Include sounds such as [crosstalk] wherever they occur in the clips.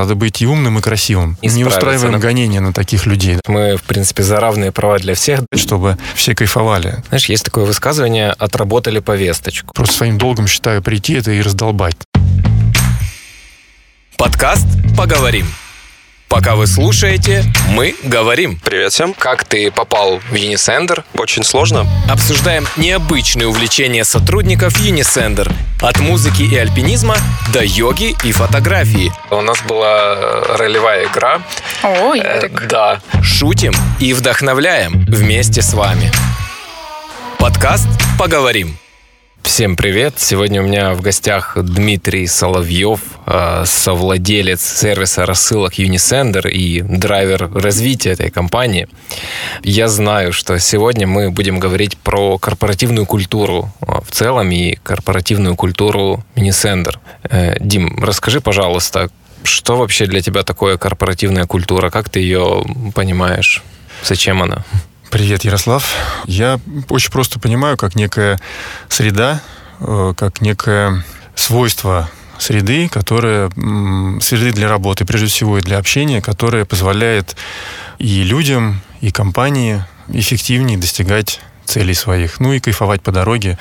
Надо быть и умным, и красивым. И не устраиваем да? гонения на таких людей. Мы, в принципе, за равные права для всех. Чтобы все кайфовали. Знаешь, есть такое высказывание «отработали повесточку». Просто своим долгом считаю прийти это и раздолбать. Подкаст «Поговорим». Пока вы слушаете, мы говорим. Привет всем. Как ты попал в Unisender? Очень сложно. Обсуждаем необычные увлечения сотрудников Unisender. От музыки и альпинизма до йоги и фотографии. У нас была ролевая игра. О, Ярик. Э, да. Шутим и вдохновляем вместе с вами. Подкаст «Поговорим». Всем привет! Сегодня у меня в гостях Дмитрий Соловьев, э, совладелец сервиса рассылок Unisender и драйвер развития этой компании. Я знаю, что сегодня мы будем говорить про корпоративную культуру э, в целом и корпоративную культуру Unisender. Э, Дим, расскажи, пожалуйста, что вообще для тебя такое корпоративная культура? Как ты ее понимаешь? Зачем она? Привет, Ярослав. Я очень просто понимаю, как некая среда, э, как некое свойство среды, которое среды для работы, прежде всего и для общения, которое позволяет и людям, и компании эффективнее достигать целей своих. Ну и кайфовать по дороге.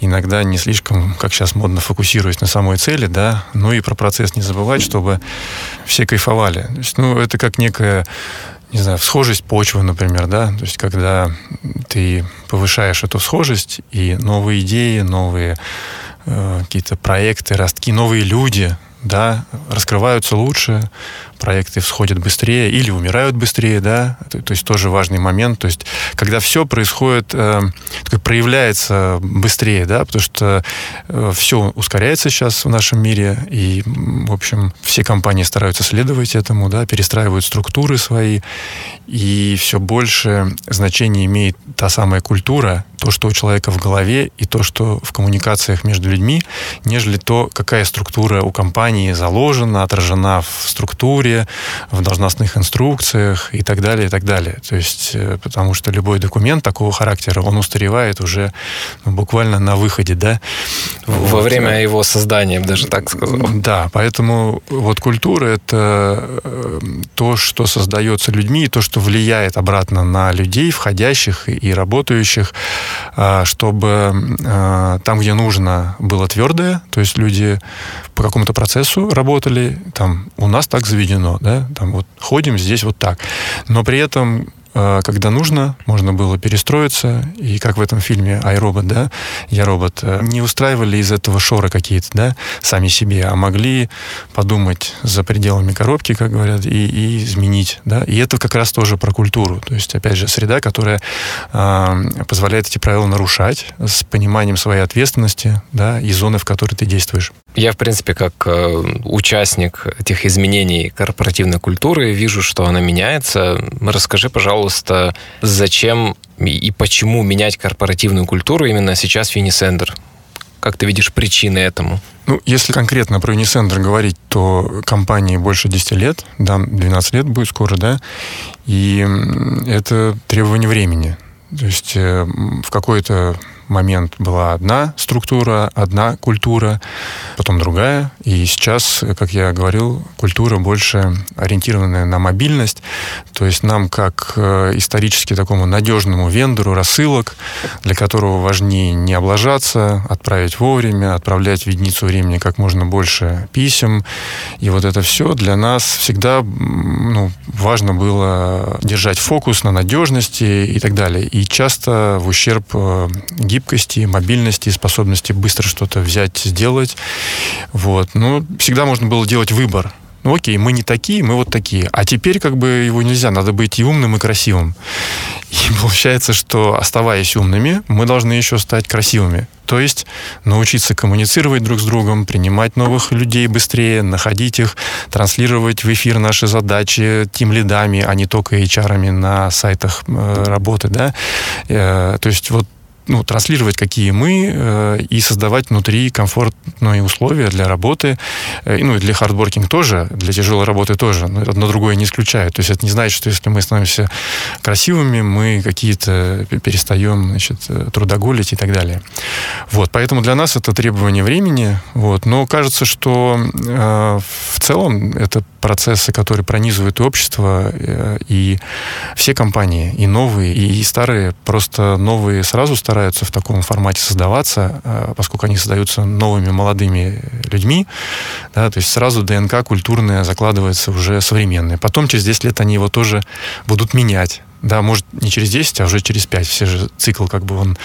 Иногда не слишком, как сейчас модно, фокусируясь на самой цели, да, ну и про процесс не забывать, чтобы все кайфовали. То есть, ну, это как некая не знаю, схожесть почвы, например, да, то есть когда ты повышаешь эту схожесть, и новые идеи, новые э, какие-то проекты, ростки, новые люди, да, раскрываются лучше, проекты всходят быстрее или умирают быстрее, да, то, то есть тоже важный момент, то есть когда все происходит, э, проявляется быстрее, да, потому что э, все ускоряется сейчас в нашем мире, и, в общем, все компании стараются следовать этому, да, перестраивают структуры свои, и все больше значения имеет та самая культура, то, что у человека в голове, и то, что в коммуникациях между людьми, нежели то, какая структура у компании заложена, отражена в структуре, в должностных инструкциях и так далее, и так далее. То есть, э, потому что любой документ такого характера, он устаревает уже ну, буквально на выходе, да. Во вот. время его создания, даже так сказал. Да, поэтому вот культура — это э, то, что создается людьми, и то, что влияет обратно на людей, входящих и работающих, а, чтобы там, где нужно, было твердое, то есть люди по какому-то процессу работали, там у нас так заведено, да, там вот ходим здесь вот так, но при этом когда нужно, можно было перестроиться, и как в этом фильме «Айробот», да, «Я робот», э, не устраивали из этого шоры какие-то, да, сами себе, а могли подумать за пределами коробки, как говорят, и, и изменить, да, и это как раз тоже про культуру, то есть, опять же, среда, которая э, позволяет эти правила нарушать с пониманием своей ответственности, да, и зоны, в которой ты действуешь. Я, в принципе, как э, участник этих изменений корпоративной культуры, вижу, что она меняется. Расскажи, пожалуйста, зачем и почему менять корпоративную культуру именно сейчас в Unisender? Как ты видишь причины этому? Ну, если конкретно про Unisender говорить, то компании больше 10 лет, да, 12 лет будет скоро, да, и это требование времени. То есть э, в какой-то момент была одна структура, одна культура, потом другая. И сейчас, как я говорил, культура больше ориентированная на мобильность. То есть нам, как э, исторически такому надежному вендору рассылок, для которого важнее не облажаться, отправить вовремя, отправлять в единицу времени как можно больше писем. И вот это все для нас всегда ну, важно было держать фокус на надежности и так далее. И часто в ущерб э, гибкости, мобильности, способности быстро что-то взять, сделать. Вот. Но всегда можно было делать выбор. Ну окей, мы не такие, мы вот такие. А теперь как бы его нельзя, надо быть и умным, и красивым. И [laughs] получается, что оставаясь умными, мы должны еще стать красивыми. То есть научиться коммуницировать друг с другом, принимать новых людей быстрее, находить их, транслировать в эфир наши задачи тем лидами, а не только HR на сайтах э, работы. Да? Э, то есть вот ну, транслировать, какие мы, э, и создавать внутри комфортные условия для работы, э, ну, и для хардворкинг тоже, для тяжелой работы тоже, но одно другое не исключает. То есть это не значит, что если мы становимся красивыми, мы какие-то перестаем, значит, э, трудоголить и так далее. Вот, поэтому для нас это требование времени, вот, но кажется, что э, в целом это процессы, которые пронизывают общество, э, и все компании, и новые, и старые, просто новые сразу стараются в таком формате создаваться, э, поскольку они создаются новыми молодыми людьми, да, то есть сразу ДНК культурная закладывается уже современная. Потом через 10 лет они его тоже будут менять. Да, может, не через 10, а уже через 5. Все же цикл как бы он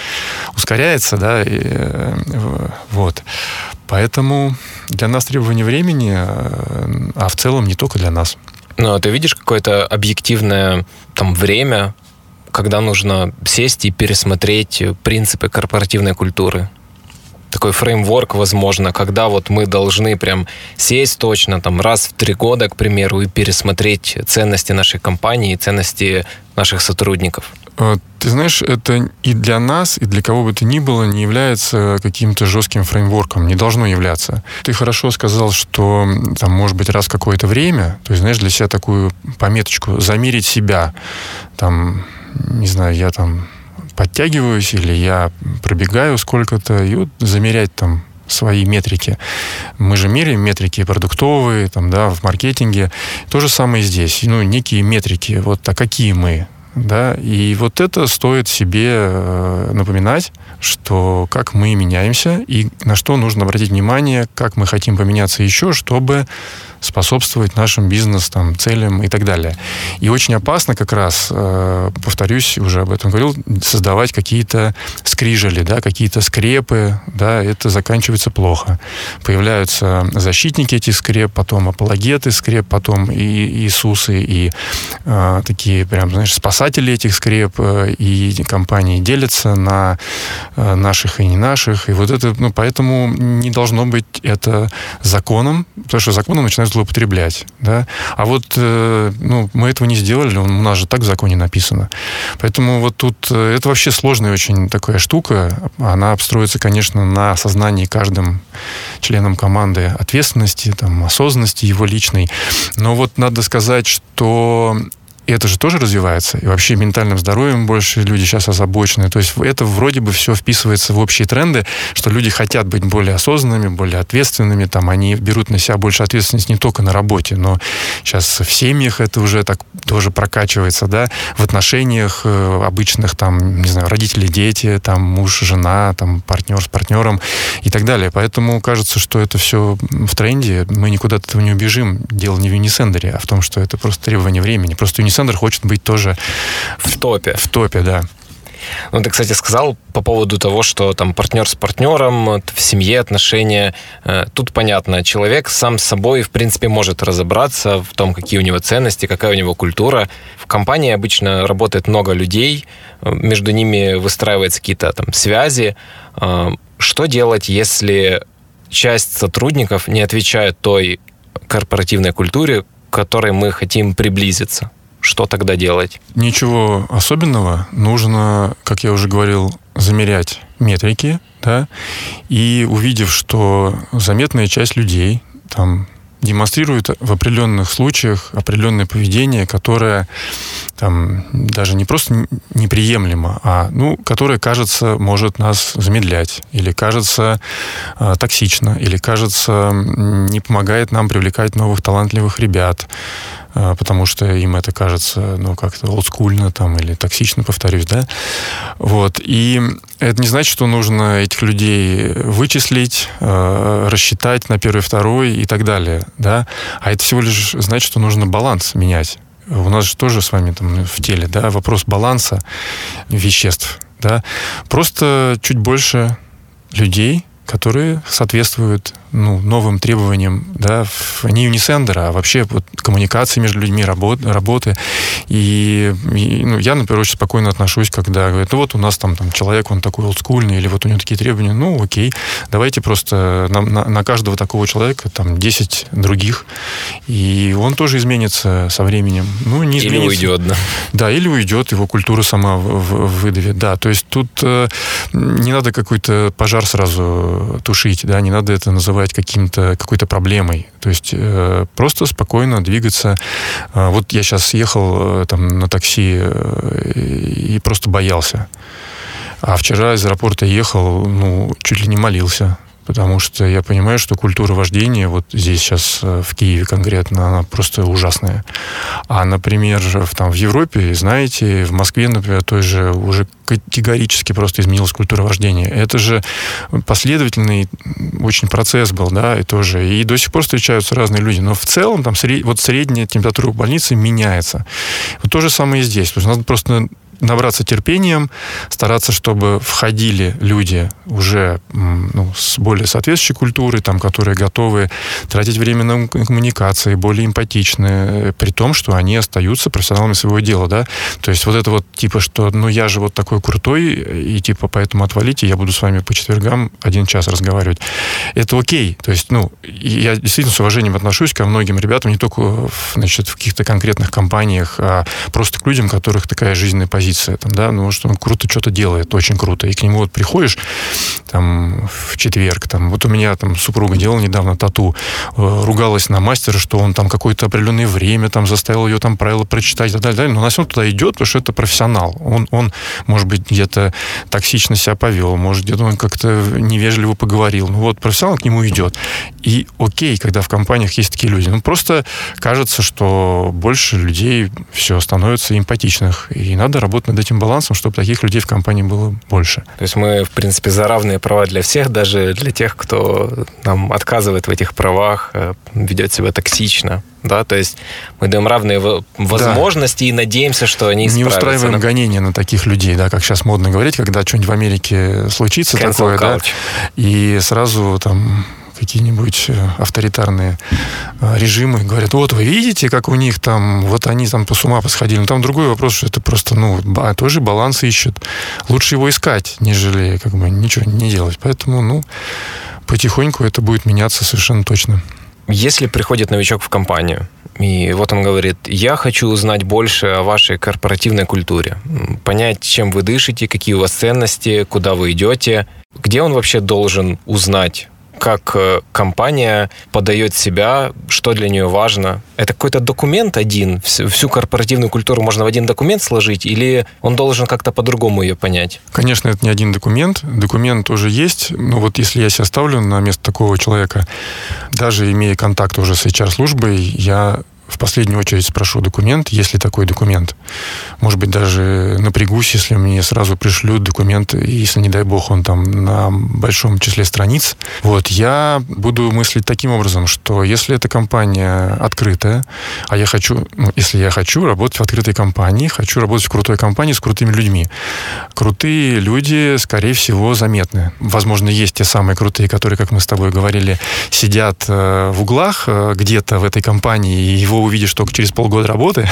ускоряется, да, и, э, вот. Поэтому для нас требование времени, э, а в целом не только для нас. Ну, а ты видишь какое-то объективное там время, когда нужно сесть и пересмотреть принципы корпоративной культуры? такой фреймворк, возможно, когда вот мы должны прям сесть точно там раз в три года, к примеру, и пересмотреть ценности нашей компании, ценности наших сотрудников? Ты знаешь, это и для нас, и для кого бы то ни было не является каким-то жестким фреймворком, не должно являться. Ты хорошо сказал, что там может быть раз какое-то время, то есть, знаешь, для себя такую пометочку, замерить себя, там, не знаю, я там подтягиваюсь или я пробегаю сколько-то, и вот замерять там свои метрики. Мы же меряем метрики продуктовые, там, да, в маркетинге. То же самое здесь. Ну, некие метрики. Вот, а какие мы? Да, и вот это стоит себе э, напоминать, что как мы меняемся и на что нужно обратить внимание, как мы хотим поменяться еще, чтобы способствовать нашим бизнес там, целям и так далее. И очень опасно как раз, э, повторюсь, уже об этом говорил, создавать какие-то скрижали, да, какие-то скрепы, да, это заканчивается плохо. Появляются защитники этих скреп, потом апологеты скреп, потом и Иисусы, и э, такие прям, знаешь, спасатели этих скреп, э, и компании делятся на э, наших и не наших, и вот это, ну, поэтому не должно быть это законом, потому что законом начинают злоупотреблять. Да? А вот э, ну, мы этого не сделали, у нас же так в законе написано. Поэтому вот тут э, это вообще сложная очень такая штука. Она обстроится, конечно, на осознании каждым членом команды ответственности, там, осознанности его личной. Но вот надо сказать, что и это же тоже развивается. И вообще ментальным здоровьем больше люди сейчас озабочены. То есть это вроде бы все вписывается в общие тренды, что люди хотят быть более осознанными, более ответственными. Там они берут на себя больше ответственности не только на работе, но сейчас в семьях это уже так тоже прокачивается, да, в отношениях э, обычных, там, не знаю, родители, дети, там, муж, жена, там, партнер с партнером и так далее. Поэтому кажется, что это все в тренде, мы никуда от этого не убежим. Дело не в Unisender, а в том, что это просто требование времени. Просто Unisender хочет быть тоже в топе. В топе, да. Ну, ты, кстати, сказал по поводу того, что там партнер с партнером, в семье отношения. Э, тут понятно, человек сам с собой, в принципе, может разобраться в том, какие у него ценности, какая у него культура. В компании обычно работает много людей, э, между ними выстраиваются какие-то там связи. Э, что делать, если часть сотрудников не отвечает той корпоративной культуре, к которой мы хотим приблизиться? Что тогда делать? Ничего особенного. Нужно, как я уже говорил, замерять метрики, да, и увидев, что заметная часть людей, там демонстрирует в определенных случаях определенное поведение, которое там даже не просто неприемлемо, а ну, которое, кажется, может нас замедлять, или кажется э, токсично, или кажется не помогает нам привлекать новых талантливых ребят, потому что им это кажется, ну, как-то олдскульно там, или токсично, повторюсь, да. Вот. И это не значит, что нужно этих людей вычислить, э, рассчитать на первый, второй и так далее, да. А это всего лишь значит, что нужно баланс менять. У нас же тоже с вами там в теле, да, вопрос баланса веществ, да. Просто чуть больше людей, которые соответствуют ну, новым требованиям, да, не Unisender, а вообще вот, коммуникации между людьми, работ, работы. И, и ну, я, например, очень спокойно отношусь, когда говорят, ну вот у нас там, там человек, он такой олдскульный, или вот у него такие требования, ну окей, давайте просто на, на, на каждого такого человека там 10 других, и он тоже изменится со временем. Ну, не изменится. Или уйдет, да. Да, или уйдет, его культура сама выдавит. Да, то есть тут э, не надо какой-то пожар сразу тушить, да, не надо это называть называть каким-то, какой-то проблемой. То есть э, просто спокойно двигаться. Э, вот я сейчас ехал э, там на такси э, и просто боялся. А вчера из аэропорта ехал, ну, чуть ли не молился потому что я понимаю, что культура вождения вот здесь сейчас э, в Киеве конкретно, она просто ужасная. А, например, в, там, в Европе, знаете, в Москве, например, той же уже категорически просто изменилась культура вождения. Это же последовательный очень процесс был, да, и тоже. И до сих пор встречаются разные люди. Но в целом там сред... вот средняя температура в больнице меняется. Вот то же самое и здесь. То есть надо просто набраться терпением, стараться, чтобы входили люди уже ну, с более соответствующей культурой, там, которые готовы тратить время на коммуникации, более эмпатичные, при том, что они остаются профессионалами своего дела, да. То есть вот это вот типа, что ну я же вот такой крутой, и типа поэтому отвалите, я буду с вами по четвергам один час разговаривать. Это окей. То есть, ну, я действительно с уважением отношусь ко многим ребятам, не только значит, в каких-то конкретных компаниях, а просто к людям, у которых такая жизненная позиция позиция, там, да, ну, что он круто что-то делает, очень круто. И к нему вот приходишь там в четверг, там, вот у меня там супруга делала недавно тату, э, ругалась на мастера, что он там какое-то определенное время там заставил ее там правила прочитать и так далее, далее. но она все туда идет, потому что это профессионал. Он, он может быть, где-то токсично себя повел, может, где-то он как-то невежливо поговорил. Ну вот, профессионал к нему идет. И окей, когда в компаниях есть такие люди. Ну, просто кажется, что больше людей все становится эмпатичных. И надо работать работать над этим балансом, чтобы таких людей в компании было больше. То есть мы, в принципе, за равные права для всех, даже для тех, кто нам отказывает в этих правах, э, ведет себя токсично. Да, то есть мы даем равные возможности да. и надеемся, что они Не устраиваем гонения на таких людей, да, как сейчас модно говорить, когда что-нибудь в Америке случится Cancel такое, culture. да, и сразу там какие-нибудь э, авторитарные э, режимы, говорят, вот вы видите, как у них там, вот они там по с ума посходили. Но там другой вопрос, что это просто, ну, тоже баланс ищут. Лучше его искать, нежели как бы ничего не делать. Поэтому, ну, потихоньку это будет меняться совершенно точно. Если приходит новичок в компанию, и вот он говорит, я хочу узнать больше о вашей корпоративной культуре, понять, чем вы дышите, какие у вас ценности, куда вы идете, где он вообще должен узнать как э, компания подает себя, что для нее важно. Это какой-то документ один, всю корпоративную культуру можно в один документ сложить, или он должен как-то по-другому ее понять? Конечно, это не один документ. Документ тоже есть. Но вот если я себя ставлю на место такого человека, даже имея контакт уже с HR-службой, я в последнюю очередь спрошу документ, есть ли такой документ. Может быть, даже напрягусь, если мне сразу пришлют документ, если, не дай бог, он там на большом числе страниц. Вот, я буду мыслить таким образом, что если эта компания открытая, а я хочу, ну, если я хочу работать в открытой компании, хочу работать в крутой компании с крутыми людьми. Крутые люди, скорее всего, заметны. Возможно, есть те самые крутые, которые, как мы с тобой говорили, сидят э, в углах э, где-то в этой компании, и его увидишь только через полгода работы,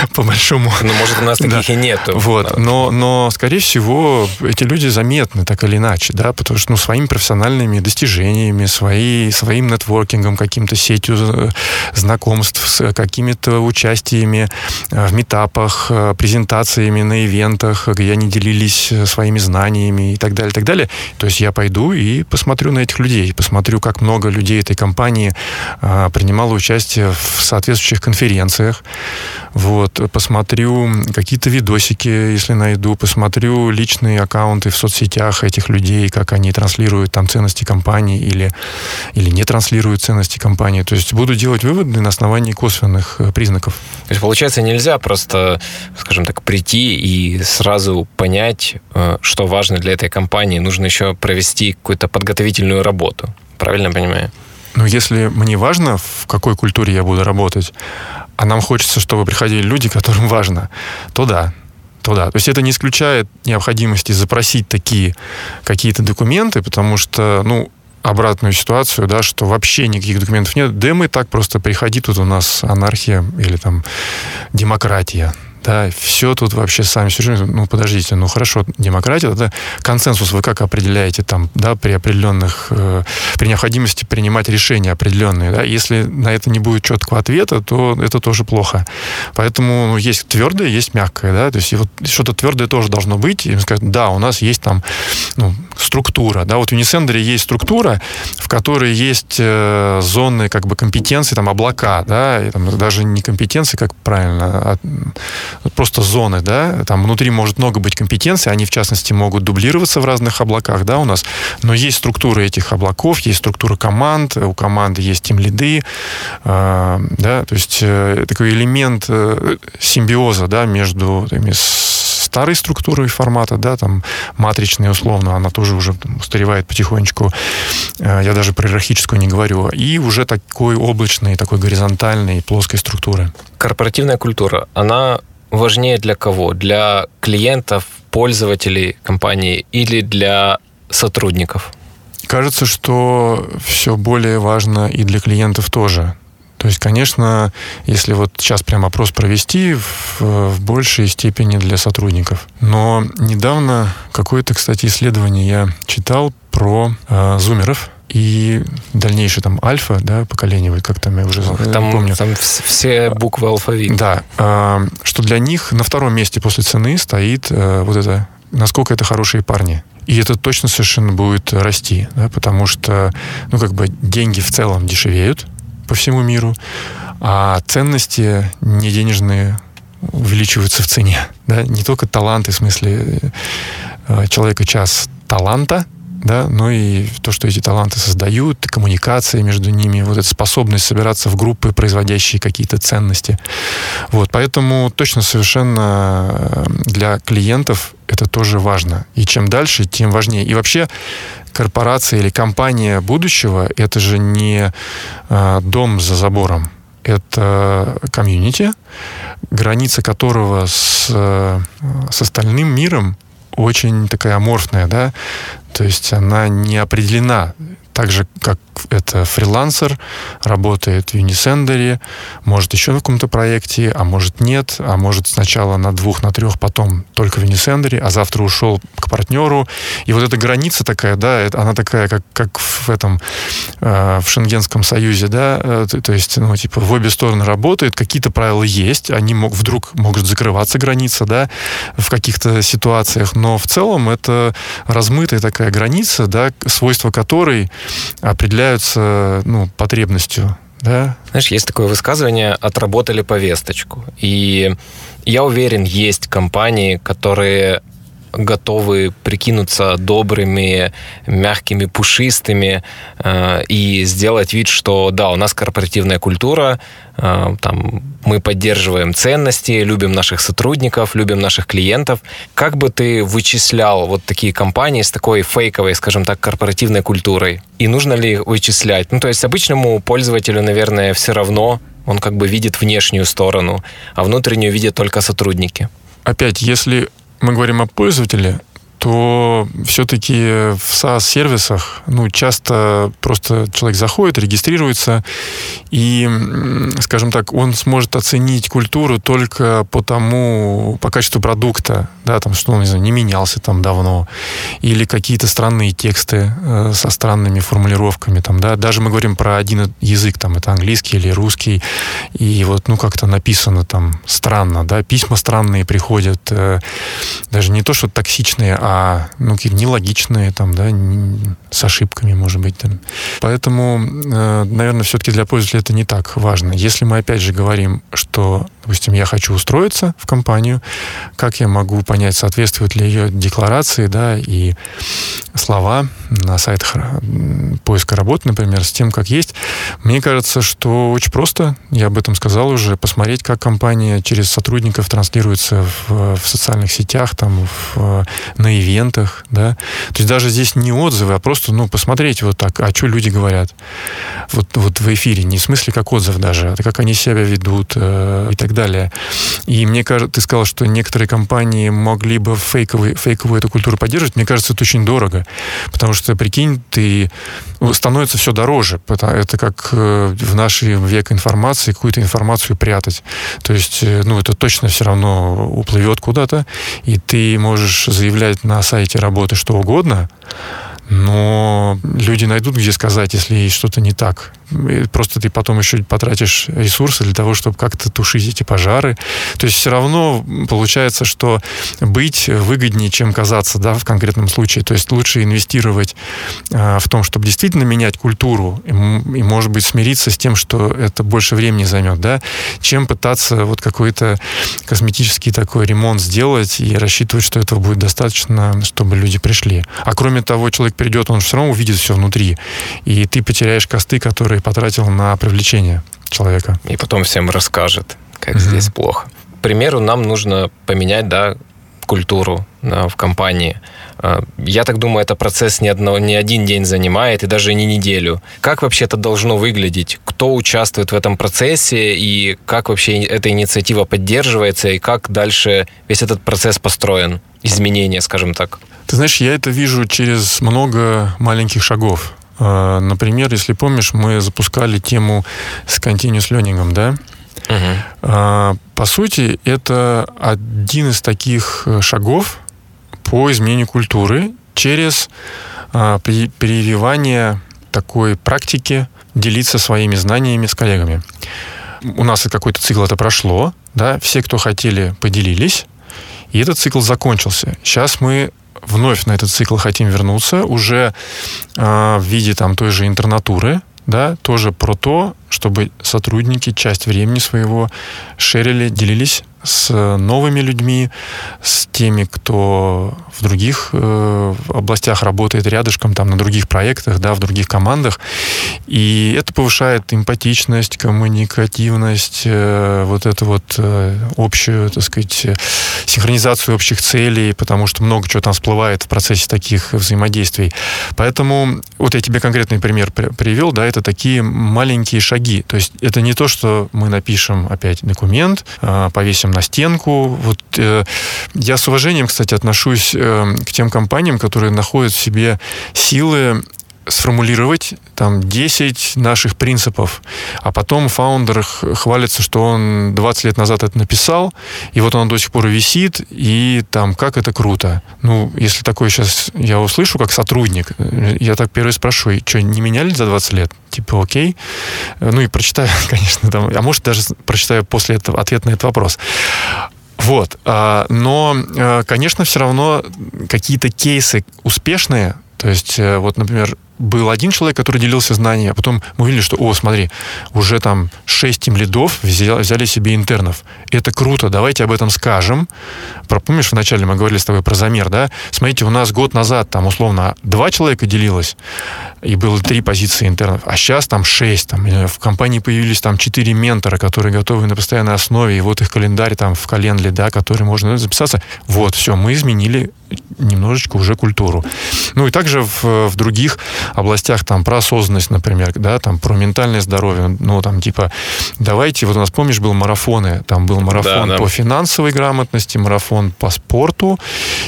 [laughs] по большому. Ну, может, у нас таких да. и нет. Вот. Но, но, скорее всего, эти люди заметны так или иначе, да, потому что, ну, своими профессиональными достижениями, свои, своим нетворкингом, каким-то сетью э, знакомств, с какими-то участиями э, в метапах, э, презентациями на ивентах, где они делились своими знаниями и так далее, и так далее. То есть я пойду и посмотрю на этих людей, посмотрю, как много людей этой компании принимало участие в соответствующих конференциях. Вот, посмотрю какие-то видосики, если найду, посмотрю личные аккаунты в соцсетях этих людей, как они транслируют там ценности компании или, или не транслируют ценности компании. То есть буду делать выводы на основании косвенных э, признаков. То есть, получается, нельзя просто, скажем так, прийти и сразу понять, э, что важно для этой компании. Нужно еще провести какую-то подготовительную работу. Правильно понимаю? Но если мне важно, в какой культуре я буду работать, а нам хочется, чтобы приходили люди, которым важно, то да, то да. То есть это не исключает необходимости запросить такие какие-то документы, потому что, ну, обратную ситуацию, да, что вообще никаких документов нет. Да мы так просто приходи, тут у нас анархия или там демократия да, все тут вообще сами все ну, подождите, ну, хорошо, демократия, да, консенсус. Вы как определяете там, да, при определенных, э, при необходимости принимать решения определенные, да, если на это не будет четкого ответа, то это тоже плохо. Поэтому ну, есть твердое, есть мягкое, да, то есть вот что-то твердое тоже должно быть, и сказать, да, у нас есть там, ну, структура, да, вот в Unisender есть структура, в которой есть э, зоны, как бы, компетенции, там, облака, да, и, там, даже не компетенции, как правильно, а просто зоны, да, там внутри может много быть компетенций, они, в частности, могут дублироваться в разных облаках, да, у нас, но есть структура этих облаков, есть структура команд, у команды есть тем лиды, э, да, то есть э, такой элемент э, симбиоза, да, между там, старой структурой формата, да, там матричная условно, она тоже уже устаревает потихонечку. Э, я даже про иерархическую не говорю. И уже такой облачной, такой горизонтальной, плоской структуры. Корпоративная культура, она важнее для кого? Для клиентов, пользователей компании или для сотрудников? Кажется, что все более важно и для клиентов тоже. То есть, конечно, если вот сейчас прям опрос провести, в, в большей степени для сотрудников. Но недавно какое-то, кстати, исследование я читал про э, зумеров, и дальнейшее там альфа, да, поколение, как там я уже там, помню. Там все буквы алфавита. Да, э, что для них на втором месте после цены стоит э, вот это, насколько это хорошие парни. И это точно совершенно будет расти, да, потому что, ну, как бы деньги в целом дешевеют, по всему миру, а ценности не денежные увеличиваются в цене. Да? Не только таланты, в смысле э, человека час таланта, да, но и то, что эти таланты создают, коммуникация между ними, вот эта способность собираться в группы, производящие какие-то ценности. Вот, поэтому точно совершенно э, для клиентов это тоже важно. И чем дальше, тем важнее. И вообще корпорация или компания будущего это же не э, дом за забором. Это комьюнити, граница которого с, э, с остальным миром очень такая аморфная, да, то есть она не определена так же, как это фрилансер, работает в Unisender, может еще на каком-то проекте, а может нет, а может сначала на двух, на трех, потом только в Unisender, а завтра ушел к партнеру. И вот эта граница такая, да, она такая, как, как в этом, э, в Шенгенском союзе, да, э, то, есть, ну, типа, в обе стороны работают, какие-то правила есть, они мог, вдруг могут закрываться граница, да, в каких-то ситуациях, но в целом это размытая такая граница, да, свойства которой определяются ну, потребностью да? Знаешь, есть такое высказывание «отработали повесточку». И я уверен, есть компании, которые готовы прикинуться добрыми, мягкими, пушистыми э, и сделать вид, что да, у нас корпоративная культура, э, там мы поддерживаем ценности, любим наших сотрудников, любим наших клиентов. Как бы ты вычислял вот такие компании с такой фейковой, скажем так, корпоративной культурой? И нужно ли их вычислять? Ну, то есть обычному пользователю, наверное, все равно, он как бы видит внешнюю сторону, а внутреннюю видят только сотрудники. Опять, если мы говорим о пользователе, то все-таки в SaaS-сервисах ну, часто просто человек заходит, регистрируется, и, скажем так, он сможет оценить культуру только по тому, по качеству продукта, да, там, что он, не знаю, не менялся там давно, или какие-то странные тексты э, со странными формулировками, там, да, даже мы говорим про один язык, там, это английский или русский, и вот, ну, как-то написано там странно, да, письма странные приходят, э, даже не то, что токсичные, а ну, какие-то нелогичные, там, да, с ошибками, может быть. Там. Поэтому, э, наверное, все-таки для пользователя это не так важно. Если мы, опять же, говорим, что, допустим, я хочу устроиться в компанию, как я могу понять, соответствуют ли ее декларации, да, и слова на сайтах поиска работы, например, с тем, как есть. Мне кажется, что очень просто, я об этом сказал уже, посмотреть, как компания через сотрудников транслируется в, в социальных сетях, там, в, на ивентах, да. То есть даже здесь не отзывы, а просто, ну, посмотреть вот так, а что люди говорят. Вот, вот в эфире, не в смысле как отзыв даже, а как они себя ведут э, и так далее. И мне кажется, ты сказал, что некоторые компании могли бы фейковый, фейковую эту культуру поддерживать. Мне кажется, это очень дорого. Потому что, прикинь, ты ну, становится все дороже. Это как э, в наш век информации какую-то информацию прятать. То есть, э, ну, это точно все равно уплывет куда-то, и ты можешь заявлять на сайте работы что угодно, но люди найдут, где сказать, если что-то не так. Просто ты потом еще потратишь ресурсы для того, чтобы как-то тушить эти пожары. То есть все равно получается, что быть выгоднее, чем казаться, да, в конкретном случае. То есть лучше инвестировать э, в том, чтобы действительно менять культуру и, может быть, смириться с тем, что это больше времени займет, да, чем пытаться вот какой-то косметический такой ремонт сделать и рассчитывать, что этого будет достаточно, чтобы люди пришли. А кроме того, человек придет, он все равно увидит все внутри. И ты потеряешь косты, которые потратил на привлечение человека. И потом всем расскажет, как mm-hmm. здесь плохо. К примеру, нам нужно поменять, да, культуру да, в компании. А, я так думаю, это процесс не, одного, не один день занимает и даже не неделю. Как вообще это должно выглядеть? Кто участвует в этом процессе и как вообще эта инициатива поддерживается и как дальше весь этот процесс построен? Изменения, скажем так. Ты знаешь, я это вижу через много маленьких шагов. А, например, если помнишь, мы запускали тему с continuous learning, да? Угу. По сути, это один из таких э, шагов по изменению культуры через а, прививание такой практики делиться своими знаниями с коллегами. У нас какой-то цикл это прошло, да, все, кто хотели, поделились, и этот цикл закончился. Сейчас мы вновь на этот цикл хотим вернуться уже э, в виде там той же интернатуры, да, тоже про то, чтобы сотрудники часть времени своего шерили, делились с новыми людьми, с теми, кто в других э, областях работает рядышком, там, на других проектах, да, в других командах. И это повышает эмпатичность, коммуникативность, э, вот эту вот э, общую, так сказать, синхронизацию общих целей, потому что много чего там всплывает в процессе таких взаимодействий. Поэтому вот я тебе конкретный пример привел, да, это такие маленькие шаги. То есть это не то, что мы напишем опять документ, э, повесим повесим на стенку. Вот э, я с уважением, кстати, отношусь э, к тем компаниям, которые находят в себе силы сформулировать там 10 наших принципов, а потом фаундер хвалится, что он 20 лет назад это написал, и вот он до сих пор висит, и там, как это круто. Ну, если такое сейчас я услышу как сотрудник, я так первый спрошу, что, не меняли за 20 лет? Типа, окей. Ну и прочитаю, [laughs] конечно, там, а может даже прочитаю после этого ответ на этот вопрос. Вот. А, но, э, конечно, все равно какие-то кейсы успешные, то есть, э, вот, например, был один человек, который делился знаниями, а потом мы увидели, что, о, смотри, уже там шесть тем лидов взяли, взяли себе интернов. Это круто, давайте об этом скажем. Про, помнишь, вначале мы говорили с тобой про замер, да? Смотрите, у нас год назад там условно два человека делилось, и было три позиции интернов, а сейчас там шесть. Там, в компании появились там четыре ментора, которые готовы на постоянной основе, и вот их календарь там в календаре, да, который можно записаться. Вот, все, мы изменили немножечко уже культуру. Ну и также в, в других областях, там, про осознанность, например, да, там, про ментальное здоровье, ну, там, типа, давайте, вот у нас, помнишь, был марафоны, там был марафон да, да. по финансовой грамотности, марафон по спорту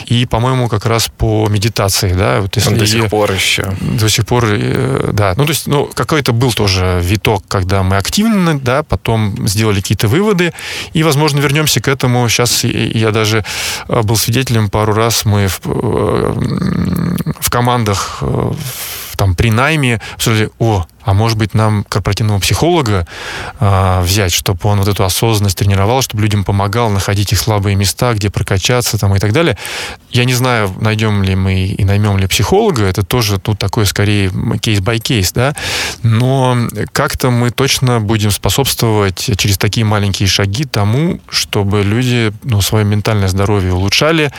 и, по-моему, как раз по медитации, да, вот если... До сих пор еще. До сих пор, э, да, ну, то есть, ну, какой-то был тоже виток, когда мы активны, да, потом сделали какие-то выводы, и, возможно, вернемся к этому. Сейчас я даже э, был свидетелем пару раз, мы в, э, в командах там при найме обсуждали, о, а может быть нам корпоративного психолога э, взять, чтобы он вот эту осознанность тренировал, чтобы людям помогал находить их слабые места, где прокачаться там и так далее. Я не знаю, найдем ли мы и наймем ли психолога, это тоже тут такой скорее case-by-case, да, но как-то мы точно будем способствовать через такие маленькие шаги тому, чтобы люди ну, свое ментальное здоровье улучшали,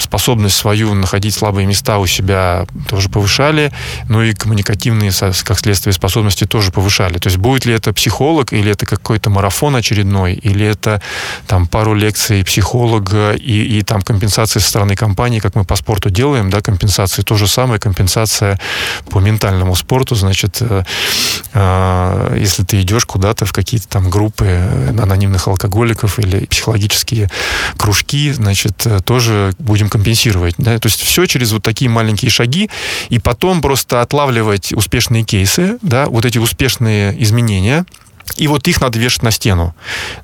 способность свою находить слабые места у себя тоже повышали, ну и коммуникативные, как следствие, способности тоже повышали. То есть будет ли это психолог, или это какой-то марафон очередной, или это там пару лекций психолога и, и там компенсации со стороны компании, как мы по спорту делаем, да, компенсации то же самое, компенсация по ментальному спорту, значит, э, э, если ты идешь куда-то в какие-то там группы анонимных алкоголиков или психологические кружки, значит, э, тоже будем компенсировать, да, то есть все через вот такие маленькие шаги, и потом просто отлавливать успешные кейсы, да, вот эти успешные изменения, и вот их надо вешать на стену.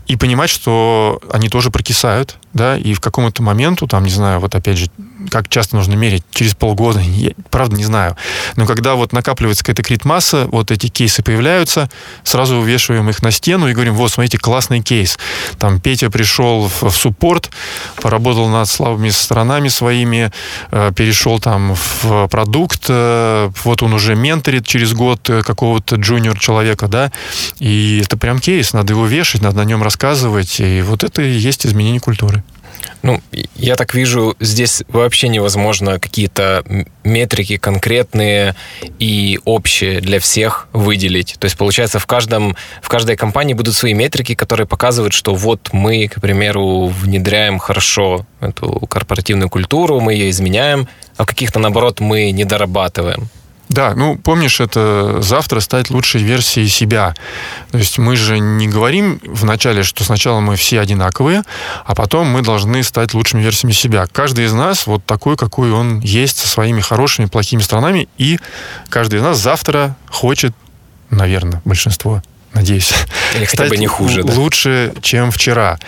И понимать, что они тоже прокисают, да, и в каком-то моменту, там, не знаю, вот опять же, как часто нужно мерить? Через полгода? Я, правда, не знаю. Но когда вот накапливается какая-то крит-масса, вот эти кейсы появляются, сразу вывешиваем их на стену и говорим, вот, смотрите, классный кейс. Там Петя пришел в, в суппорт, поработал над слабыми сторонами своими, э, перешел там в продукт, э, вот он уже менторит через год э, какого-то джуниор человека, да, и это прям кейс, надо его вешать, надо о нем рассказывать, и вот это и есть изменение культуры. Ну, я так вижу, здесь вообще невозможно какие-то метрики конкретные и общие для всех выделить. То есть, получается, в, каждом, в каждой компании будут свои метрики, которые показывают, что вот мы, к примеру, внедряем хорошо эту корпоративную культуру, мы ее изменяем, а в каких-то, наоборот, мы не дорабатываем. Да, ну помнишь, это завтра стать лучшей версией себя. То есть мы же не говорим вначале, что сначала мы все одинаковые, а потом мы должны стать лучшими версиями себя. Каждый из нас вот такой, какой он есть, со своими хорошими, плохими сторонами, и каждый из нас завтра хочет, наверное, большинство надеюсь, хотя бы не хуже, да? лучше, чем вчера.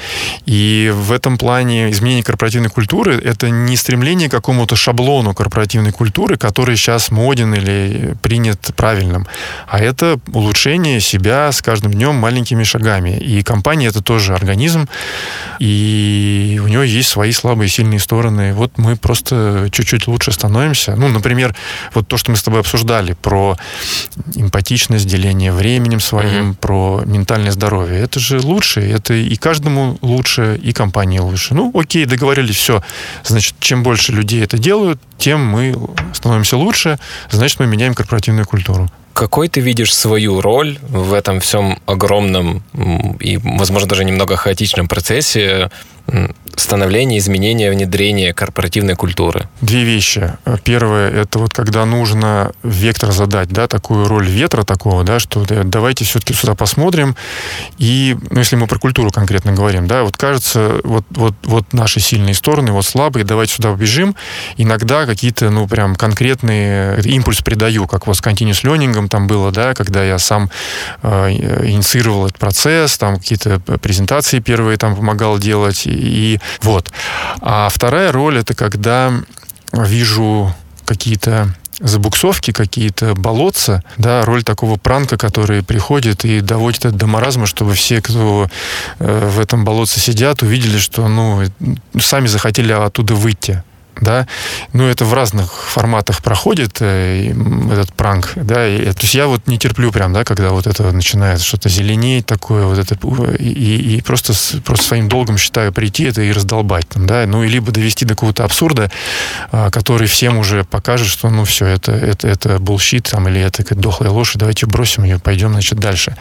И в этом плане изменение корпоративной культуры — это не стремление к какому-то шаблону корпоративной культуры, который сейчас моден или принят правильным, а это улучшение себя с каждым днем маленькими шагами. И компания — это тоже организм, и у него есть свои слабые и сильные стороны. Вот мы просто чуть-чуть лучше становимся. Ну, например, вот то, что мы с тобой обсуждали про эмпатичность, деление временем своим, про ментальное здоровье. Это же лучше, это и каждому лучше, и компании лучше. Ну, окей, договорились, все. Значит, чем больше людей это делают, тем мы становимся лучше, значит, мы меняем корпоративную культуру. Какой ты видишь свою роль в этом всем огромном и, возможно, даже немного хаотичном процессе становления, изменения, внедрения корпоративной культуры? Две вещи. Первое, это вот когда нужно вектор задать, да, такую роль ветра такого, да, что да, давайте все-таки сюда посмотрим. И, ну, если мы про культуру конкретно говорим, да, вот кажется, вот, вот, вот наши сильные стороны, вот слабые, давайте сюда побежим. Иногда какие-то, ну, прям конкретные импульс придаю, как вот с continuous learning там было, да, когда я сам э, инициировал этот процесс, там какие-то презентации первые там помогал делать, и вот. А вторая роль это когда вижу какие-то забуксовки, какие-то болотца, да, роль такого пранка, который приходит и доводит это до маразма, чтобы все, кто э, в этом болотце сидят, увидели, что, ну, сами захотели оттуда выйти да, ну, это в разных форматах проходит э, этот пранк, да, и, то есть я вот не терплю прям, да, когда вот это начинает что-то зеленеть такое, вот это, и, и просто, просто своим долгом считаю прийти это и раздолбать там, да, ну, и либо довести до какого-то абсурда, а, который всем уже покажет, что, ну, все, это, это, это bullshit, там, или это как дохлая лошадь, давайте бросим ее, пойдем, значит, дальше.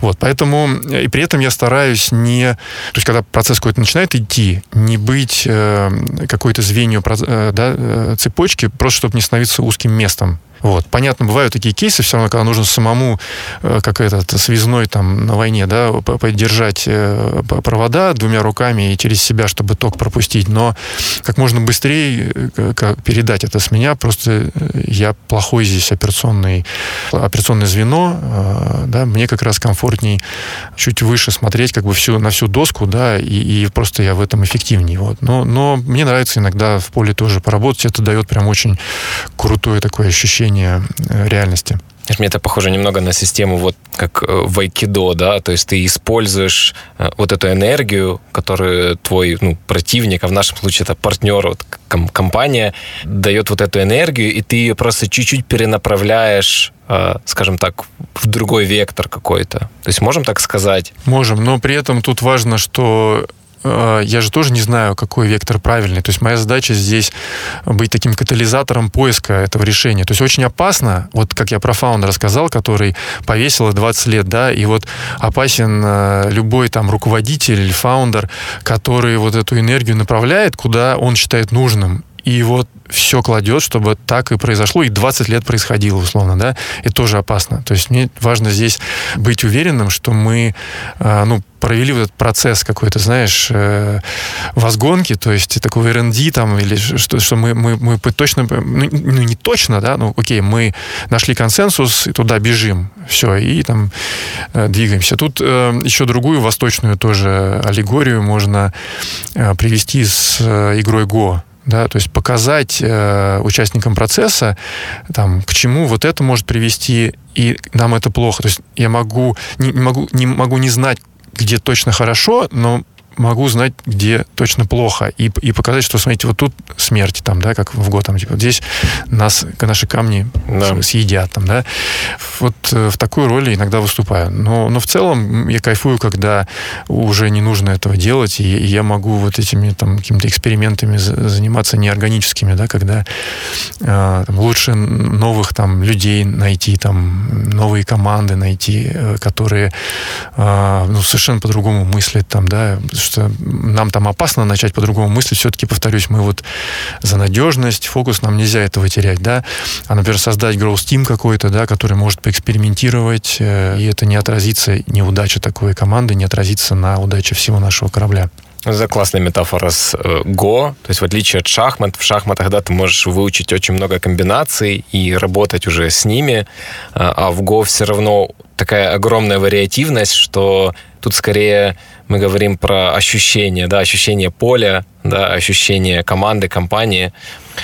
Вот, поэтому, и при этом я стараюсь не, то есть, когда процесс какой-то начинает идти, не быть э, какой-то звенью Э, да, э, цепочки, просто чтобы не становиться узким местом вот. Понятно, бывают такие кейсы, все равно, когда нужно самому, э, как этот связной там на войне, да, поддержать э, провода двумя руками и через себя, чтобы ток пропустить, но как можно быстрее э, передать это с меня, просто я плохой здесь операционный, операционное звено, да, мне как раз комфортней чуть выше смотреть как бы всю, на всю доску, да, и, и просто я в этом эффективнее, вот. Но, но мне нравится иногда в поле тоже поработать, это дает прям очень крутое такое ощущение ощущение э, реальности. Мне это похоже немного на систему вот как э, в айкидо, да, то есть ты используешь э, вот эту энергию, которую твой ну, противник, а в нашем случае это партнер, вот, компания, дает вот эту энергию, и ты ее просто чуть-чуть перенаправляешь скажем так, в другой вектор какой-то. То есть можем так сказать? Можем, но при этом тут важно, что я же тоже не знаю, какой вектор правильный. То есть моя задача здесь быть таким катализатором поиска этого решения. То есть очень опасно, вот как я про фаундера сказал, который повесил 20 лет, да, и вот опасен э, любой там руководитель, фаундер, который вот эту энергию направляет, куда он считает нужным и вот все кладет, чтобы так и произошло, и 20 лет происходило, условно, да, это тоже опасно. То есть мне важно здесь быть уверенным, что мы, а, ну, провели вот этот процесс какой-то, знаешь, э, возгонки, то есть такого R&D там, или что, что мы, мы, мы точно, ну, ну, не точно, да, ну, окей, мы нашли консенсус, и туда бежим, все, и там э, двигаемся. Тут э, еще другую восточную тоже аллегорию можно привести с игрой Go да, то есть показать э, участникам процесса, там, к чему вот это может привести, и нам это плохо. То есть я могу не, не могу не могу не знать, где точно хорошо, но могу знать, где точно плохо, и, и показать, что, смотрите, вот тут смерть, там, да, как в год, там, типа, здесь нас, наши камни да. съедят, там, да. Вот э, в такой роли иногда выступаю. Но, но в целом я кайфую, когда уже не нужно этого делать, и, и я могу вот этими, там, какими-то экспериментами заниматься неорганическими, да, когда э, там, лучше новых, там, людей найти, там, новые команды найти, э, которые, э, ну, совершенно по-другому мыслят, там, да, что нам там опасно начать по-другому мыслить. Все-таки, повторюсь, мы вот за надежность, фокус, нам нельзя этого терять, да. А, например, создать growth team какой-то, да, который может поэкспериментировать, э, и это не отразится, неудача такой команды не отразится на удаче всего нашего корабля. Это классная метафора с э, Го. То есть в отличие от шахмат, в шахматах да, ты можешь выучить очень много комбинаций и работать уже с ними, а, а в Го все равно такая огромная вариативность, что тут скорее мы говорим про ощущение, да, ощущение поля, да, ощущение команды, компании.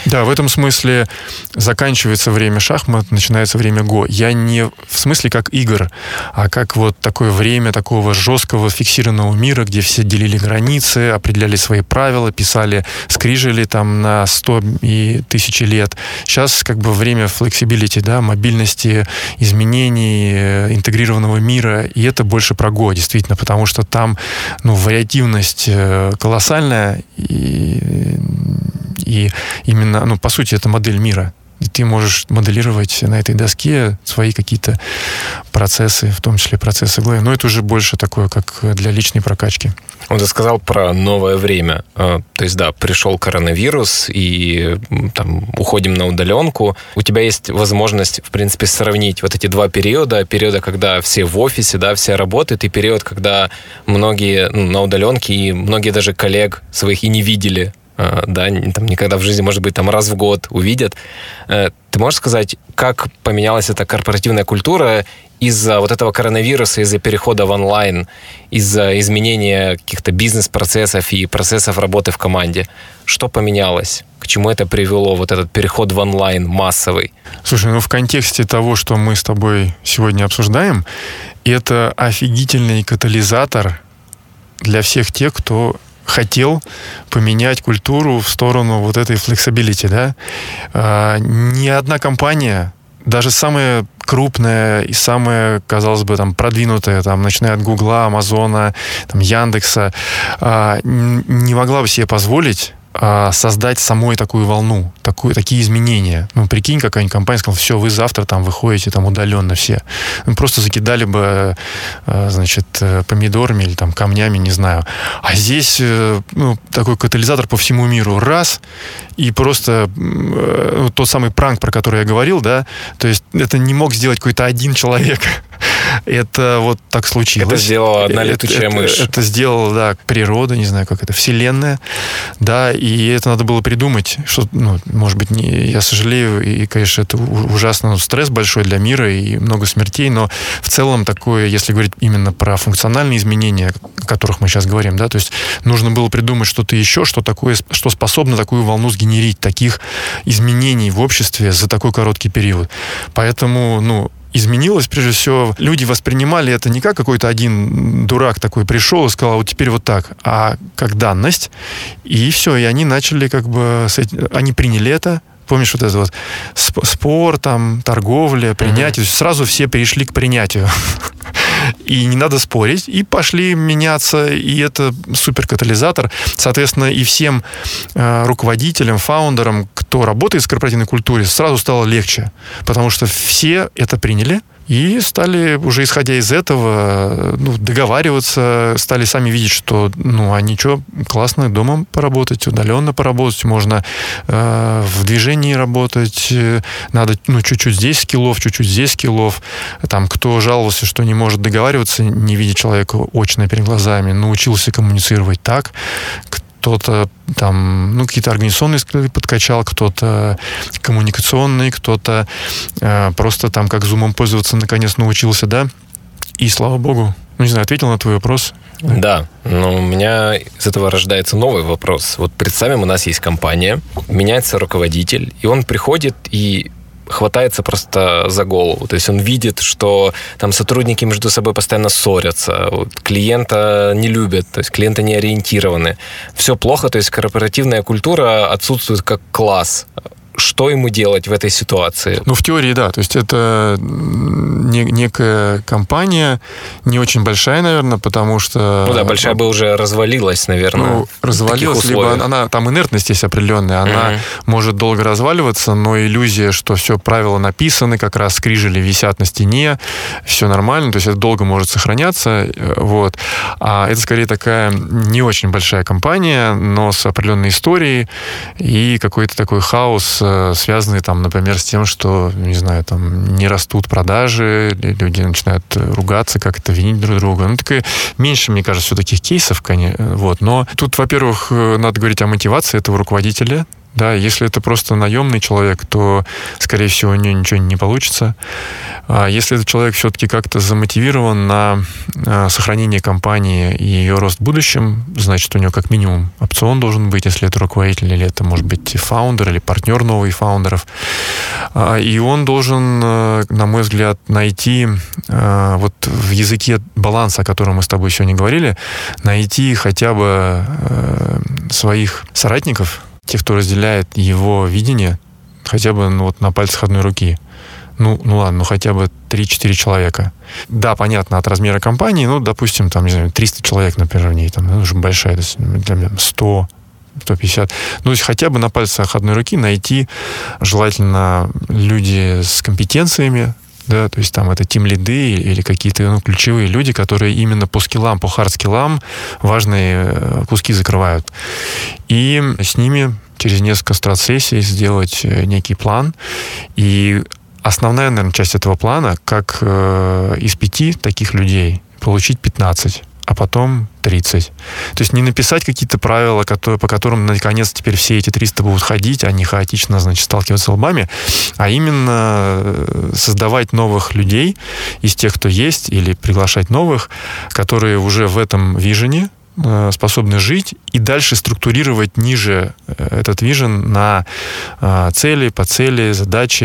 Да, в этом смысле заканчивается время шахмат, начинается время го. Я не в смысле как игр, а как вот такое время такого жесткого фиксированного мира, где все делили границы, определяли свои правила, писали скрижили там на 100 и тысячи лет. Сейчас как бы время flexibility, да, мобильности, изменений, э, интегрированного мира, и это больше про го, действительно, потому что там, ну, вариативность э, колоссальная, и, и именно, ну, по сути, это модель мира. Ты можешь моделировать на этой доске свои какие-то процессы, в том числе процессы главы. Но это уже больше такое, как для личной прокачки. Вот ты сказал про новое время. А, то есть, да, пришел коронавирус, и там уходим на удаленку. У тебя есть возможность, в принципе, сравнить вот эти два периода. Периода, когда все в офисе, да, все работают, и период, когда многие ну, на удаленке, и многие даже коллег своих и не видели да, там никогда в жизни, может быть, там раз в год увидят. Э, ты можешь сказать, как поменялась эта корпоративная культура из-за вот этого коронавируса, из-за перехода в онлайн, из-за изменения каких-то бизнес-процессов и процессов работы в команде? Что поменялось? К чему это привело, вот этот переход в онлайн массовый? Слушай, ну в контексте того, что мы с тобой сегодня обсуждаем, это офигительный катализатор для всех тех, кто хотел поменять культуру в сторону вот этой flexibility, да. А, ни одна компания, даже самая крупная и самая, казалось бы, там продвинутая, там, начиная от Гугла, Амазона, там, Яндекса, а, не могла бы себе позволить создать самой такую волну, такую, такие изменения. Ну, прикинь, какая-нибудь компания сказала, все, вы завтра там выходите там удаленно все. Ну, просто закидали бы, а, значит, э, помидорами или там камнями, не знаю. А здесь э, ну, такой катализатор по всему миру. Раз, и просто э, ну, тот самый пранк, про который я говорил, да, то есть это не мог сделать какой-то один человек. [laughs] Это вот так случилось. Это сделала одна летучая это, мышь. Это, это сделала, да, природа, не знаю, как это, вселенная, да, и это надо было придумать, что, ну, может быть, не, я сожалею, и, конечно, это ужасно, ну, стресс большой для мира и много смертей, но в целом такое, если говорить именно про функциональные изменения, о которых мы сейчас говорим, да, то есть нужно было придумать что-то еще, что такое, что способно такую волну сгенерить, таких изменений в обществе за такой короткий период. Поэтому, ну, изменилось, прежде всего, люди воспринимали это не как какой-то один дурак такой пришел и сказал, вот теперь вот так, а как данность. И все, и они начали как бы, они приняли это, помнишь вот это вот спор, там, торговля, принятие, mm-hmm. сразу все перешли к принятию. [laughs] и не надо спорить, и пошли меняться, и это супер катализатор. Соответственно, и всем э, руководителям, фаундерам, кто работает в корпоративной культуре, сразу стало легче, потому что все это приняли, и стали, уже исходя из этого, ну, договариваться, стали сами видеть, что, ну, а ничего, классно дома поработать, удаленно поработать, можно э, в движении работать, надо, ну, чуть-чуть здесь скиллов, чуть-чуть здесь скиллов. Там, кто жаловался, что не может договариваться, не видя человека очно перед глазами, научился коммуницировать так, кто-то там, ну, какие-то организационные скиллы подкачал, кто-то коммуникационный, кто-то э, просто там как зумом пользоваться наконец научился, да, И слава богу, ну не знаю, ответил на твой вопрос. Да, но у меня из этого рождается новый вопрос. Вот представим, у нас есть компания, меняется руководитель, и он приходит и хватается просто за голову. То есть он видит, что там сотрудники между собой постоянно ссорятся, вот, клиента не любят, то есть клиенты не ориентированы. Все плохо, то есть корпоративная культура отсутствует как класс что ему делать в этой ситуации? Ну, в теории, да. То есть это не, некая компания, не очень большая, наверное, потому что... Ну да, большая бы уже развалилась, наверное. Ну, развалилась, либо она, там инертность есть определенная, она угу. может долго разваливаться, но иллюзия, что все правила написаны, как раз скрижили висят на стене, все нормально, то есть это долго может сохраняться, э, вот. А это скорее такая не очень большая компания, но с определенной историей и какой-то такой хаос Э, связанные там, например, с тем, что, не знаю, там не растут продажи, люди начинают ругаться, как это винить друг друга. Ну, такое меньше, мне кажется, все таких кейсов, конечно, вот. Но тут, во-первых, э, надо говорить о мотивации этого руководителя, да, если это просто наемный человек, то, скорее всего, у него ничего не получится. А если этот человек все-таки как-то замотивирован на а, сохранение компании и ее рост в будущем, значит, у него как минимум опцион должен быть, если это руководитель, или это может быть фаундер, или партнер новый фаундеров. А, и он должен, э, на мой взгляд, найти а, вот в языке баланса, о котором мы с тобой сегодня говорили, найти хотя бы своих соратников, те, кто разделяет его видение, хотя бы ну, вот на пальцах одной руки. Ну, ну ладно, ну хотя бы 3-4 человека. Да, понятно, от размера компании, ну, допустим, там, не знаю, 300 человек, например, в ней, там, ну, уже большая, для меня 100, 150. Ну, то есть хотя бы на пальцах одной руки найти желательно люди с компетенциями, да, то есть там это тим лиды или какие-то ну, ключевые люди, которые именно по скиллам, по хард-скиллам важные э, куски закрывают. И с ними через несколько страт-сессий сделать э, некий план. И основная, наверное, часть этого плана, как э, из пяти таких людей получить 15 а потом 30. То есть не написать какие-то правила, которые, по которым наконец теперь все эти 300 будут ходить, а не хаотично, значит, сталкиваться лбами, а именно э, создавать новых людей из тех, кто есть, или приглашать новых, которые уже в этом вижене, э, способны жить и дальше структурировать ниже э, этот вижен на цели, по цели, задачи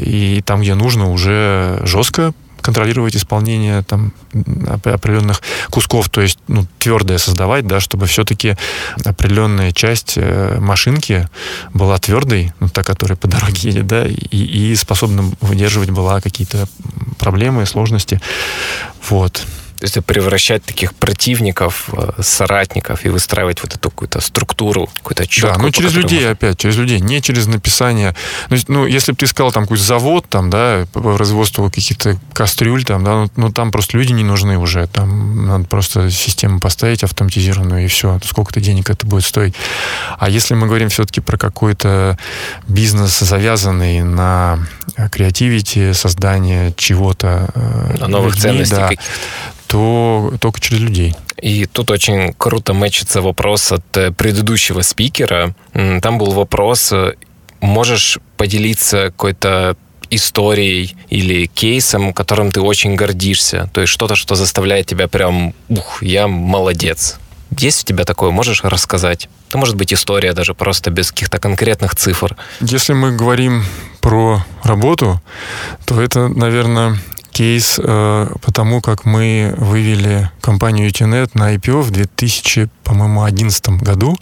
и там, где нужно, уже жестко контролировать исполнение там определенных кусков, то есть ну, твердое создавать, да, чтобы все-таки определенная часть э, машинки была твердой, ну, та, которая по дороге едет, да, и, и способна выдерживать была какие-то проблемы, сложности. Вот. То есть превращать таких противников, э, соратников и выстраивать вот эту какую-то структуру, какую-то четкую. Да, ну через людей можно... опять, через людей, не через написание. Ну, ну если бы ты искал там какой-то завод, там, да, по производству каких-то кастрюль, там, да, ну, ну там просто люди не нужны уже. Там надо просто систему поставить автоматизированную, и все. Сколько-то денег это будет стоить. А если мы говорим все-таки про какой-то бизнес, завязанный на креативити, создание чего-то. Э, на новых людьми, ценностей да, то только через людей. И тут очень круто мэчится вопрос от э, предыдущего спикера. Там был вопрос, э, можешь поделиться какой-то историей или кейсом, которым ты очень гордишься? То есть что-то, что заставляет тебя прям, ух, я молодец. Есть у тебя такое? Можешь рассказать? Это может быть история даже просто без каких-то конкретных цифр. Если мы говорим про работу, то это, наверное, кейс э, потому, как мы вывели компанию UTNet на IPO в 2011 году.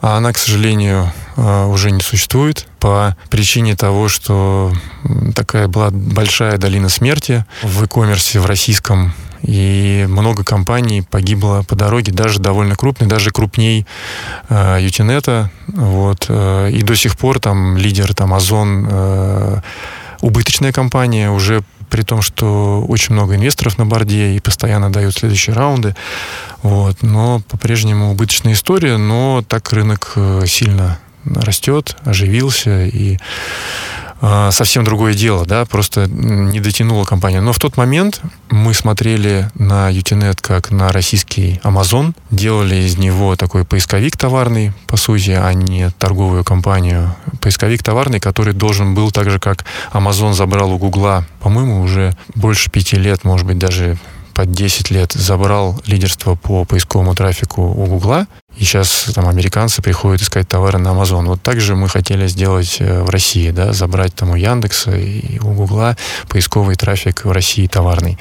А она, к сожалению, э, уже не существует по причине того, что такая была большая долина смерти в e-commerce в российском и много компаний погибло по дороге, даже довольно крупные, даже крупней э, Ютинета. Вот. Э, и до сих пор там лидер, там Озон, э, убыточная компания, уже при том, что очень много инвесторов на борде и постоянно дают следующие раунды. Вот. Но по-прежнему убыточная история, но так рынок э, сильно растет, оживился и совсем другое дело, да, просто не дотянула компания. Но в тот момент мы смотрели на Utenet как на российский Amazon, делали из него такой поисковик товарный, по сути, а не торговую компанию. Поисковик товарный, который должен был так же, как Amazon забрал у Гугла, по-моему, уже больше пяти лет, может быть, даже под 10 лет забрал лидерство по поисковому трафику у Гугла, и сейчас там американцы приходят искать товары на Amazon. Вот так же мы хотели сделать э, в России, да, забрать там у Яндекса и у Гугла поисковый трафик в России товарный.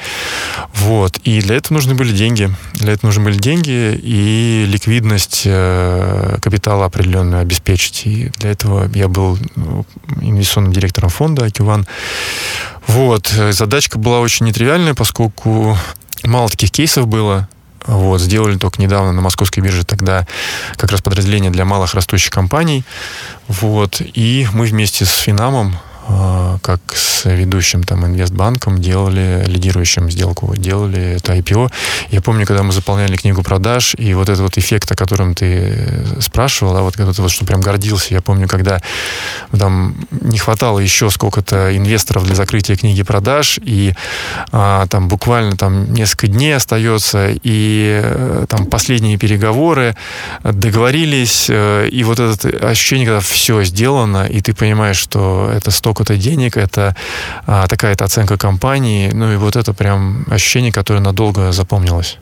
Вот. И для этого нужны были деньги. Для этого нужны были деньги и ликвидность э, капитала определенную обеспечить. И для этого я был ну, инвестиционным директором фонда Акюван. Вот. Задачка была очень нетривиальная, поскольку мало таких кейсов было. Вот, сделали только недавно на московской бирже тогда как раз подразделение для малых растущих компаний. Вот, и мы вместе с Финамом как с ведущим там инвестбанком делали, лидирующим сделку, делали это IPO. Я помню, когда мы заполняли книгу продаж, и вот этот вот эффект, о котором ты спрашивал, да, вот когда ты вот что прям гордился, я помню, когда там не хватало еще сколько-то инвесторов для закрытия книги продаж, и а, там буквально там несколько дней остается, и э, там последние переговоры, договорились, э, и вот это ощущение, когда все сделано, и ты понимаешь, что это столько столько-то денег, это а, такая-то оценка компании, ну и вот это прям ощущение, которое надолго запомнилось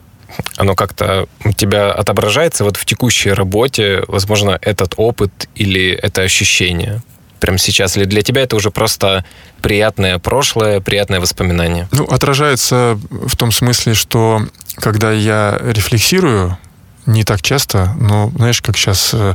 оно как-то у тебя отображается вот в текущей работе, возможно, этот опыт или это ощущение? Прямо сейчас? Или для тебя это уже просто приятное прошлое, приятное воспоминание? Ну, отражается в том смысле, что когда я рефлексирую не так часто, но знаешь, как сейчас э,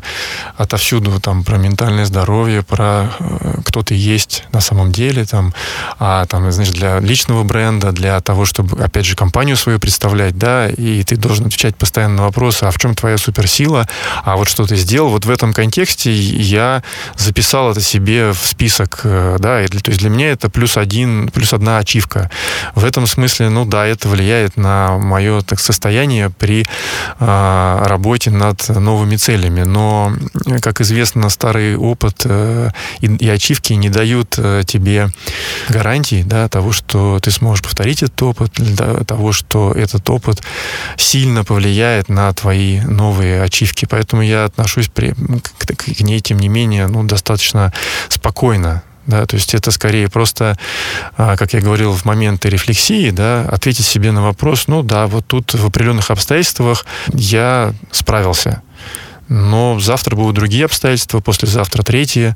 отовсюду там про ментальное здоровье, про э, кто ты есть на самом деле, там, а там, знаешь, для личного бренда, для того, чтобы, опять же, компанию свою представлять, да, и ты должен отвечать постоянно на вопросы, а в чем твоя суперсила, а вот что ты сделал. Вот в этом контексте я записал это себе в список, э, да, и, то есть для меня это плюс один, плюс одна ачивка. В этом смысле, ну да, это влияет на мое так, состояние при э, работе над новыми целями. Но, как известно, старый опыт э, и, и ачивки не дают э, тебе гарантий да, того, что ты сможешь повторить этот опыт, да, того, что этот опыт сильно повлияет на твои новые ачивки. Поэтому я отношусь при, к, к ней, тем не менее, ну, достаточно спокойно да, то есть это скорее просто, а, как я говорил, в моменты рефлексии, да, ответить себе на вопрос, ну да, вот тут в определенных обстоятельствах я справился. Но завтра будут другие обстоятельства, послезавтра третьи,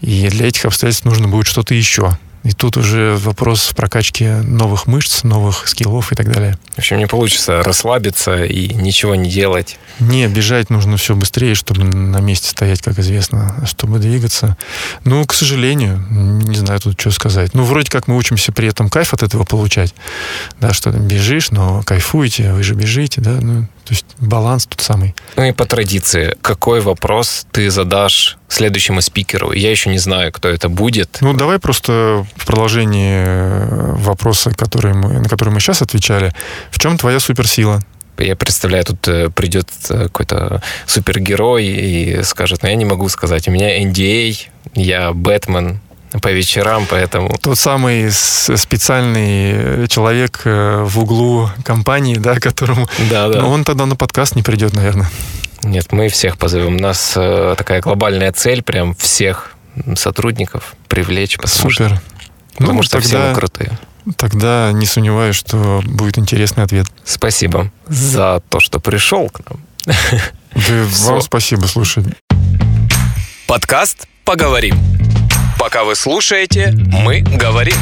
и для этих обстоятельств нужно будет что-то еще. И тут уже вопрос в прокачке новых мышц, новых скиллов и так далее. В общем, не получится расслабиться и ничего не делать. Не, бежать нужно все быстрее, чтобы на месте стоять, как известно, чтобы двигаться. Ну, к сожалению, не знаю тут что сказать. Ну, вроде как мы учимся при этом кайф от этого получать. Да, что бежишь, но кайфуете, вы же бежите, да, ну, то есть баланс тут самый. Ну и по традиции, какой вопрос ты задашь следующему спикеру? Я еще не знаю, кто это будет. Ну, давай просто в продолжении э, вопроса, который мы, на который мы сейчас отвечали. В чем твоя суперсила? Я представляю, тут э, придет э, какой-то супергерой и скажет, ну я не могу сказать, у меня NDA, я Бэтмен, по вечерам, поэтому... Тот самый специальный человек в углу компании, да, которому... Да, да. Но он тогда на подкаст не придет, наверное. Нет, мы всех позовем. У нас такая глобальная цель, прям всех сотрудников привлечь. Потому Супер. Что, потому ну, что тогда, все мы крутые. Тогда не сомневаюсь, что будет интересный ответ. Спасибо за то, что пришел к нам. Да, [laughs] вам спасибо, слушай. Подкаст «Поговорим». Пока вы слушаете, мы говорим.